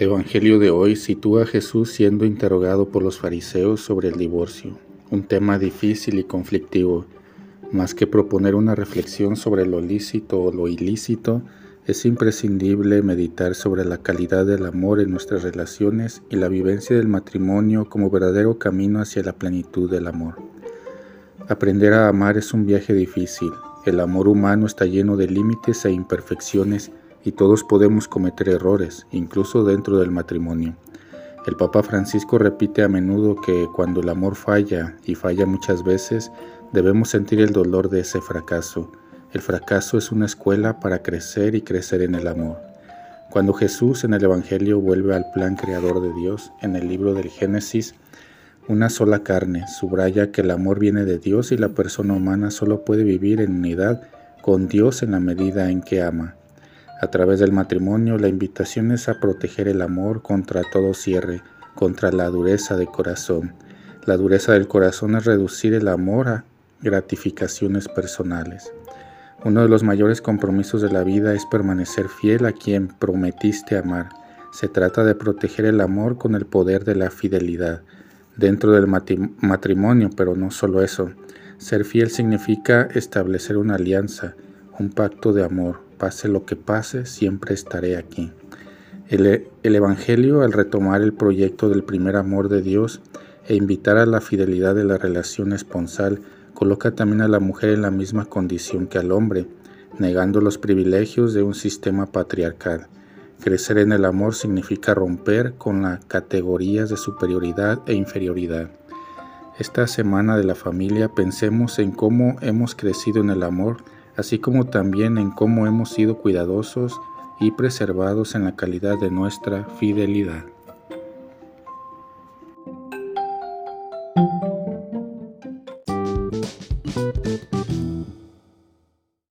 El Evangelio de hoy sitúa a Jesús siendo interrogado por los fariseos sobre el divorcio, un tema difícil y conflictivo. Más que proponer una reflexión sobre lo lícito o lo ilícito, es imprescindible meditar sobre la calidad del amor en nuestras relaciones y la vivencia del matrimonio como verdadero camino hacia la plenitud del amor. Aprender a amar es un viaje difícil. El amor humano está lleno de límites e imperfecciones y todos podemos cometer errores, incluso dentro del matrimonio. El Papa Francisco repite a menudo que cuando el amor falla, y falla muchas veces, debemos sentir el dolor de ese fracaso. El fracaso es una escuela para crecer y crecer en el amor. Cuando Jesús en el Evangelio vuelve al plan creador de Dios, en el libro del Génesis, una sola carne, subraya que el amor viene de Dios y la persona humana solo puede vivir en unidad con Dios en la medida en que ama. A través del matrimonio la invitación es a proteger el amor contra todo cierre, contra la dureza de corazón. La dureza del corazón es reducir el amor a gratificaciones personales. Uno de los mayores compromisos de la vida es permanecer fiel a quien prometiste amar. Se trata de proteger el amor con el poder de la fidelidad dentro del matrimonio, pero no solo eso. Ser fiel significa establecer una alianza, un pacto de amor, Pase lo que pase, siempre estaré aquí. El, Evangelio, al retomar el proyecto del primer amor de Dios e invitar a la fidelidad de la relación esponsal, coloca también a la mujer en la misma condición que al hombre, negando los privilegios de un sistema patriarcal. Crecer en el amor significa romper con las categorías de superioridad e inferioridad. Esta semana de la familia pensemos en cómo hemos crecido en el amor así como también en cómo hemos sido cuidadosos y preservados en la calidad de nuestra fidelidad.